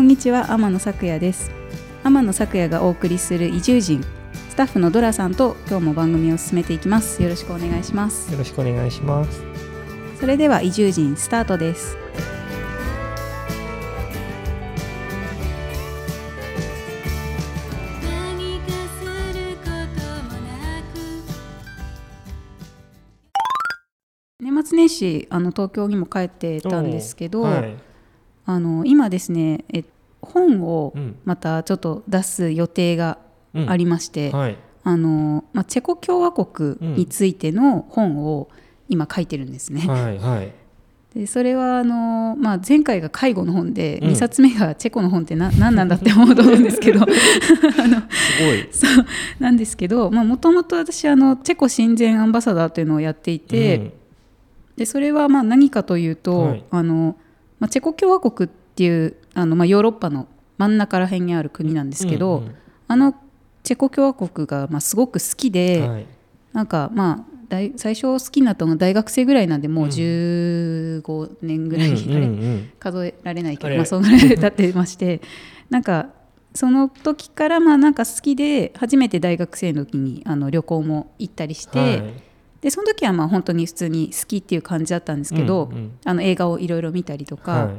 こんにちは。天野咲也です。天野咲也がお送りする移住人スタッフのドラさんと今日も番組を進めていきます。よろしくお願いします。よろしくお願いします。それでは移住人スタートです。何かすることもなく。年末年始あの東京にも帰ってたんですけど、はいあの今ですねえ本をうん。またちょっと出す予定がうん。ありまして、はい。あのまあ、チェコ共和国についての本を今書いてるんですね。はいはい。でそれはあの、まあ、前回が介護の本で、うん。2冊目がチェコの本ってな何なんだって思うと思うんですけど。あのすごい。そうなんですけどもともと私あのチェコ親善アンバサダーというのをやっていて、でそれはまあ何かというと、はい。あのまあ、チェコ共和国っていうあの、まあ、ヨーロッパの真ん中ら辺にある国なんですけど、うんうんあのチェコ共和国がまあすごく好きで、はい。なんかまあ大最初好きになったのが大学生ぐらいなんでもううん。15年ぐらい、うん数えられないけど、まあ、そのぐらい経ってまして なんかその時からまあなんか好きで初めて大学生の時にあの旅行も行ったりして、はいでその時はまあ本当に普通に好きっていう感じだったんですけど、うんうん。あの映画をいろいろ見たりとか、はい。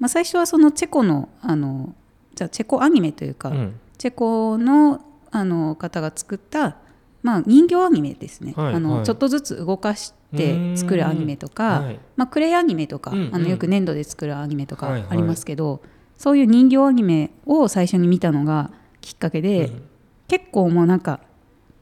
まあ、最初はそのチェコのあのじゃあチェコアニメというか、うん。チェコのあの方が作った、まあ、人形アニメですね、はいあのはい。ちょっとずつ動かして作るアニメとか、はい。まあ、クレイアニメとか、うんうん。あのよく粘土で作るアニメとかはいはい。ありますけど、そういう人形アニメを最初に見たのがきっかけで、うん。結構もうなんか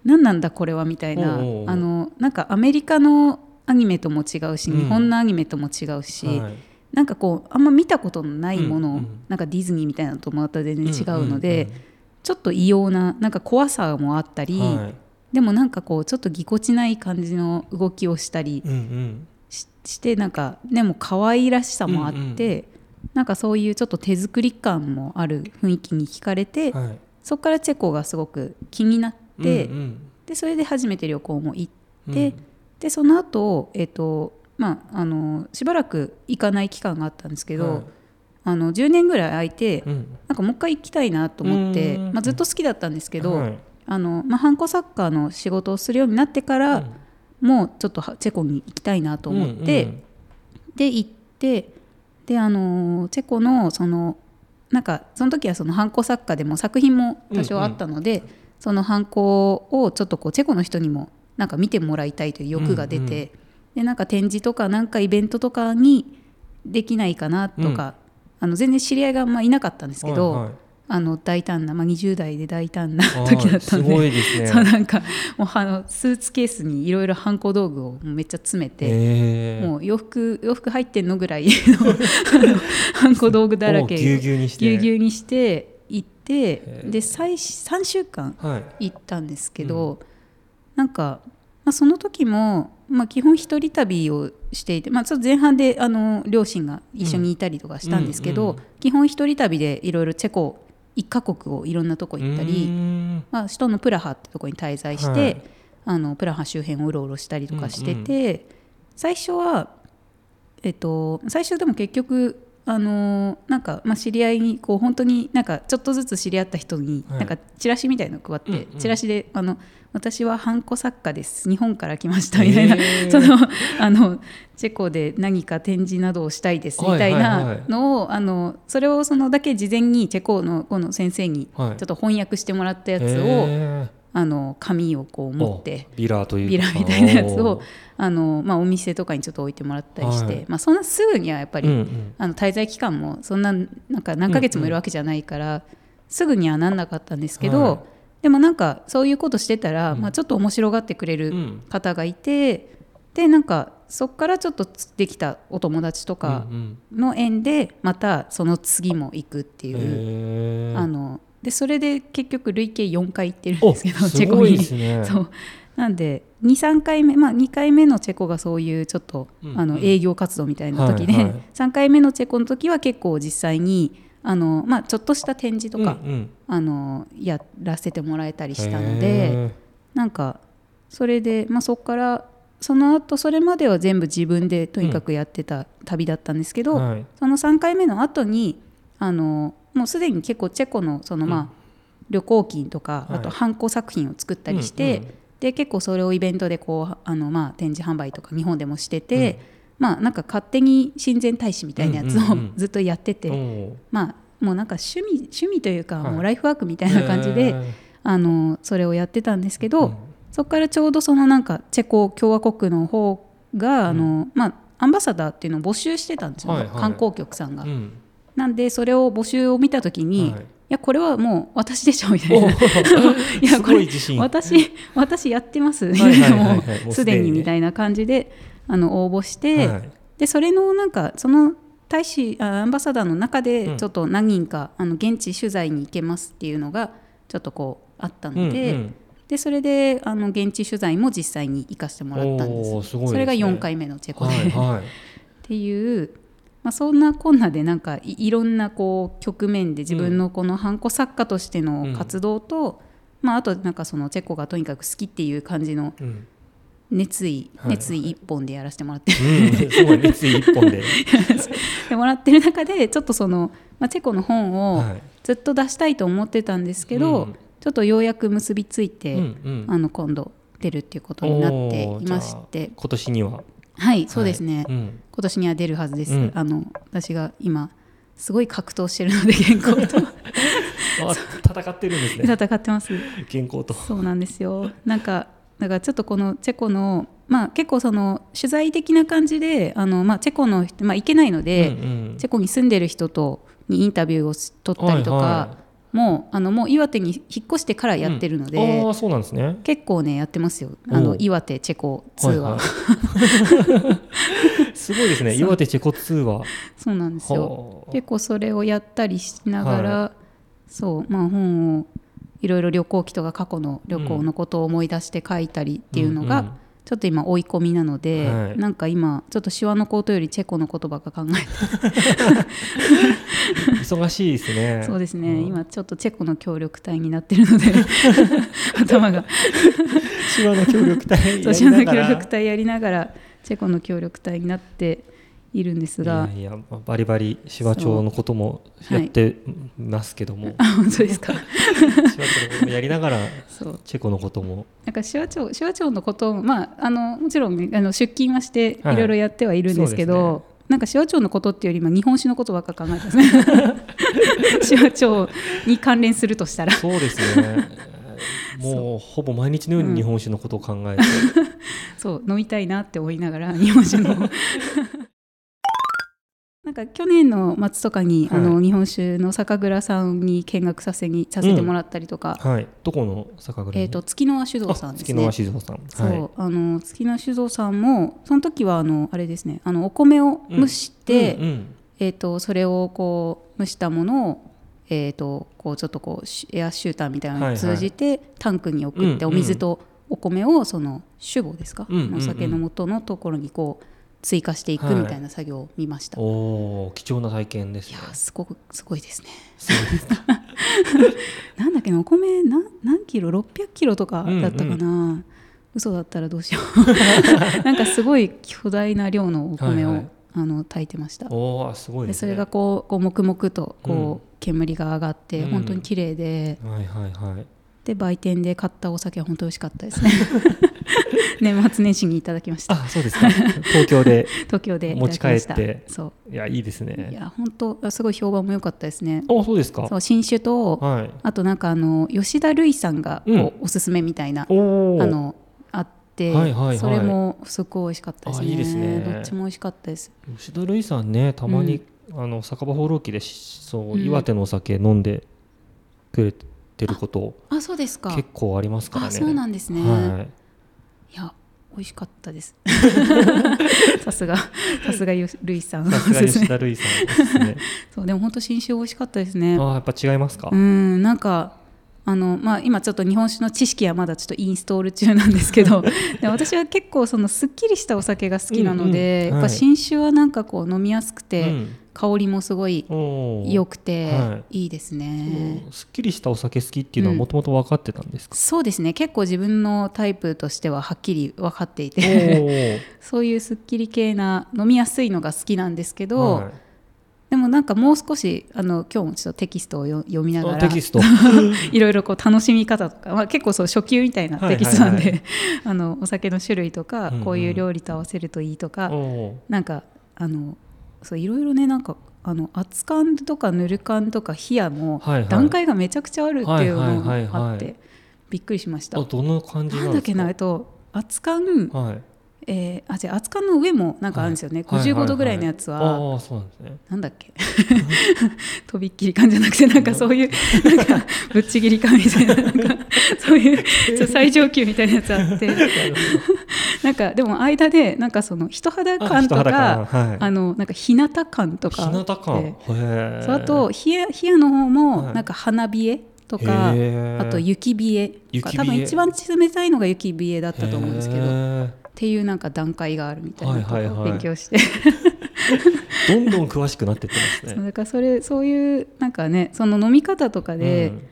何なんだこれはみたいなあのなんかアメリカのアニメとも違うし、うん。日本のアニメとも違うし、はい。なんかこうあんま見たことのないもの、うんうん。なんかディズニーみたいなのとまた全然違うので、うんちょっと異様ななんか怖さもあったり、うんはい。でもなんかこうちょっとぎこちない感じの動きをしたりうんうん。ししてなんかでも可愛らしさもあって、なんかそういうちょっと手作り感もある雰囲気に惹かれて、はい。そこからチェコがすごく気になって、うんうん。でそれで初めて旅行も行っうん。て、でその後、えっとまああのしばらく行かない期間があったんですけど、はい。あの10年ぐらい空いて、うん。なんかもう一回行きたいなと思って、うんまあ、ずっと好きだったんですけど、はい。あのまあ、ハンコサッカーの仕事をするようになってから、うん。もうちょっとはチェコに行きたいなと思って、うんうんで行ってであのチェコのそのなんかその時はそのハンコ作家でも作品も多少あったので、そのハンコをちょっとこうチェコの人にもなんか見てもらいたいという欲が出て、うんうんでなんか展示とかなんかイベントとかにできないかなとか、あの全然知り合いがあんまいなかったんですけど、はいはい。あの大胆な、まあ、20代で大胆なはい時だったんで。そうなんかもうあのスーツケースにいろいろハンコ道具をめっちゃ詰めて、もう洋服洋服入ってんのぐらいの あのハンコ道具だらけぎゅうぎゅうにしててで最3週間はい。行ったんですけど、なんか、まあ、その時も、まあ、基本一人旅をしていて、まあ、ちょっと前半であの両親が一緒にいたりとかしたんですけど、うん。うん。うん基本一人旅でいろいろチェコ1カ国をいろんなとこ行ったり、ん。まあ、首都のプラハってとこに滞在して、はい。あのプラハ周辺をうろうろしたりとかしてて、最初は、えっと、最初でも結局あのなんか、まあ、知り合いにこう本当になんかちょっとずつ知り合った人に、はい。なんかチラシみたいの配って、チラシであの「私はハンコ作家です。日本から来ました」みたいな、そのあのチェコで何か展示などをしたいですみたいなのを、あのそれをそのだけ事前にチェコのこの先生にちょはいっと翻訳してもらったやつを、へあの紙をこうー持っておビラというか。ビラみたいなやつをあの、まあ、お店とかにちょっと置いてもらったりして、はい。まあ、そんなすぐにはやっぱり、うんうん。あの滞在期間もそんななんか何ヶ月もいるわけじゃないから、すぐにはなんなかったんですけど、はい。でもなんかそういうことしてたら、うん。まあ、ちょっと面白がってくれるうん。方がいて、でなんかそこからちょっとできたお友達とかうんの縁でまたその次も行くってうんいう。あのでそれで結局累計4回行ってるんおですけどチェコに。ね。そう。なんで23回目まあ2回目のチェコがそういうちょっと、うん。あの営業活動みたいな時で、はいはい。3回目のチェコの時は結構実際にあの、まあ、ちょっとした展示とか、うんうん。あのやらせてもらえたりしたのへでー。なんかそれで、まあ、そこからその後それまでは全部自分でとにかくやってた旅だったんですけど、はい。その3回目の後にあのもうすでに結構チェコのそのまあ、旅行記とか、はい。あとハンコ作品を作ったりして、うんうんで結構それをイベントでこうあの、まあ、展示販売とか日本でもしてて、まあなんか勝手に親善大使みたいなやつをうんうんうんずっとやってて、おーまあもうなんか趣味趣味というか、はい。もうライフワークみたいな感じで、あのそれをやってたんですけど、うん。そこからちょうどそのなんかチェコ共和国の方が、あのまあ、アンバサダーっていうのを募集してたんですよ、はいはい。観光局さんが。うんなんでそれを募集を見た時に、はい。いやこれはもう私でしょみたいおな。ー。いやすごい自信。私私やってます、すでにみたいな感じであの応募して、はい。でそれのなんかその大使あアンバサダーの中うん。でちょっと何人か、あの現地取材に行けますっていうのがちょっとこうあったので,、うんうん。でそれであの現地取材も実際に行かせてもらったんです。すね。それが4回目のチェコで、はいはい。っていう、まあ、そんなこんなでなんかいいろんなこう局面で自分のこのハンコ作家としての活動と、まあ、あとなんかそのチェコがとにかく好きっていう感じのうん。熱意、はい。熱意一本でやらせてもらってうん。すごい熱意一本で。でもらってる中でちょっとその、まあ、チェコの本をはい。ずっと出したいと思ってたんですけど、うん。ちょっとようやく結びついて、うんうん。あの今度出るっていうことになっていまして。あ今年にははいそうですね、はいうん。今年には出るはずです、うん。あの私が今すごい格闘してるので原稿と。あ戦ってるんですね。戦ってます。原稿と。そうなんですよ。なんかだからちょっとこのチェコのまあ結構その取材的な感じであの、まあ、チェコの人、まあ、行けないので、うんうん。チェコに住んでる人とにインタビューをし取ったりとか、はいはもうあのもう岩手に引っ越してからやってるので、うん。ああそうなんですね。結構ねやってますよ。あの岩手チェコツアー、は。いはい。すごいですね。岩手チェコツーは。そうなんですよ。はあ。結構それをやったりしながら、はそう。まあ本をいろいろ旅行記とか過去の旅行のことを思い出して書いたりっていうのが、ちょっと今追い込みなので、はい。なんか今ちょっと手話のことよりチェコのことばっか考えて、忙しいですね。そうですね、ん。今ちょっとチェコの協力隊になってるので 頭が。手話の協力隊や手話の協力隊やりながらチェコの協力隊になっているんですが。いやバリバリ手話帳のこともやってますけども、あ本当ですか。手話帳のこともやりながらチェコのことも。なんか手話帳手話帳のことを、まあ、あのもちろん、ね、あの出勤はしてはい。いろいろやってはいるんですけど、そうですなんか手話帳のことっていうよりも日本史のことばっか考えてますね。手話帳に関連するとしたら。そうですね。もうほぼ毎日のように日本酒のことを考えて、そう飲みたいなって思いながら日本酒の なんか去年の末とかに、はい。あの日本酒の酒蔵さんに見学させにさせてもらったりとか、はい。どこの酒蔵に？えー、と月の輪酒造さんですね。あ月の和酒造さん。そう、はいあの月の酒造さんもその時はあのあれですね。あのお米を蒸して、うんうん。えー、とそれをこう蒸したものを、えー、とこうちょっとこうシエアシューターみたいなのを通じて、タンクに送って、うんお水とお米をその酒母ですか、うんうんうん。お酒の元のところにこう追加していくみたいな作業を見ました、い、おお貴重な体験ですね。やーすごくすごいですね。なんだっけなお米何何キロ？600キロとかだったかな、嘘だったらどうしよう。なんかすごい巨大な量のお米を、はいはい。あの炊いてました。おおすごいでね。ですそれがこうこう黙々とこう、うん煙が上がって、うん。本当に綺麗で。はいはいはい。で売店で買ったお酒は本当美味しかったですね 年末年始にいただきました。あそうですか。東京で 東京で持ち帰って。そいやいいですういねや本当あすごい評判も良かったですね。あそうですか。そう新酒とはい。あとなんかあの吉田類さんがこう、うんおすすめみたいなあのあって、はいはいはい。それもすごい美味しかったですね。あいいですね。どっちも美味しかったです。吉田類さんねたまに、あの酒場放浪記でしそう、うん。岩手のお酒飲んでくれてることあそうですか。結構ありますからね。あそうなんですね、はいいや美味しかったです。さすがさすがゆるいさん。さすが吉田類さん そうでも本当新酒美味しかったですね。あーやっぱ違いますか、うんなんかあのまあ、今ちょっと日本酒の知識はまだちょっとインストール中なんですけど で私は結構そのすっきりしたお酒が好きなので、うんうんはいやっぱ新酒はなんかこう飲みやすくて、うん香りもすごい良くてはい。いいですね。すっきりしたお酒好きっていうのはもともと分かってたんですか、そうですね。結構自分のタイプとしてははっきり分かっていおてー。そういうすっきり系な飲みやすいのが好きなんですけど、はい。でもなんかもう少しあの今日もちょっとテキストをよ読みながらあテキスト。いろいろこう楽しみ方とか、まあ、結構そう初級みたいなテキストなんで、あのお酒の種類とか、うんうん。こういう料理と合わせるといいとか、おなんかあのそういろいろねなんかあの熱燗とかぬる燗とか冷やも段階がめちゃくちゃあるっていうのがあってびっくりしました。あどんな感じななんんですか？だっけなえっと熱燗、はいえー、あじゃあ熱燗の上もなんかあるんですよね、はい。はいはい55度ぐらいのやつは、ああそうなんですね。なんだっけ？とびっきり感じゃなくてなんかそういう なんかぶっちぎり感みたいななんかそういう 最上級みたいなやつあって。なんかでも間でなんかその人肌感とか感。はい。あのなんか日向感とか日向感。そうあと冷や冷やの方もはい。なんか花冷えとか、へー。あと雪冷えとか多分一番冷たいのが雪冷えだったと思うんですけどっていうなんか段階があるみたいなことをはいはい。はい勉強して、どんどん詳しくなってってますね。だからそれそういうなんかねその飲み方とかで、うん。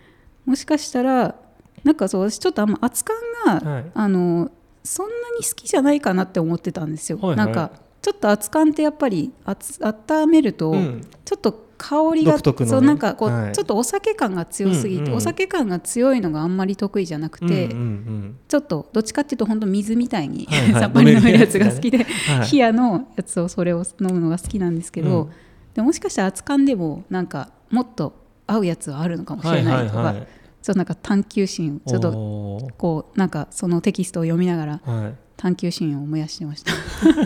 もしかしたらなんかそう私ちょっとあんま熱燗が、はい。あのそんなに好きじゃないかなって思ってたんですよ。はいはい。なんかちょっと熱燗ってやっぱり温めると、うん。ちょっと香りが、ね。そうなんかこう、はい。ちょっとお酒感が強すぎて、うんうんお酒感が強いのがあんまり得意じゃなくて、うんうんうん。ちょっとどっちかっていうと本当水みたいに、はいはい。さっぱり飲めるやつが好きで、はい。冷やのやつをそれを飲むのが好きなんですけど、うんでもしかしたら熱燗でもなんかもっと合うやつはあるのかもしれないとか、はいはいはい。ちょっとなんか探求心をちょっとこうなんかそのテキストを読みながらはい。探求心を燃やしてました。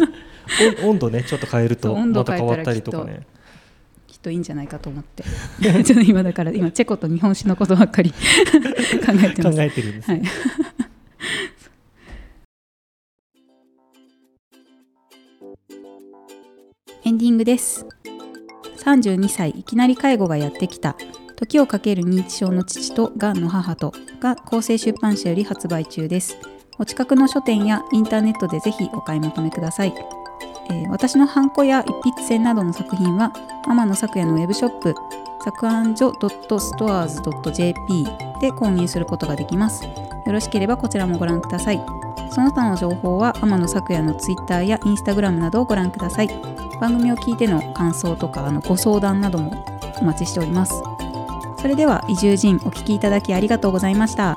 お温度ねちょっと変えるとまた変わったりとかねといいんじゃないかと思って。ちょっと今だから今チェコと日本酒のことばっかり 考えて考ます。えてるんです。はい。エンディングです。32歳いきなり介護がやってきた。時をかける認知症の父とがんの母とが厚生出版社より発売中です。お近くの書店やインターネットでぜひお買い求めください、えー私のハンコや一筆箋などの作品は天野咲也のウェブショップ作案所 .stores.jp で購入することができます。よろしければこちらもご覧ください。その他の情報は天野咲也のツイッターやインスタグラムなどをご覧ください。番組を聞いての感想とかあのご相談などもお待ちしております。それでは移住人お聞きいただきありがとうございました。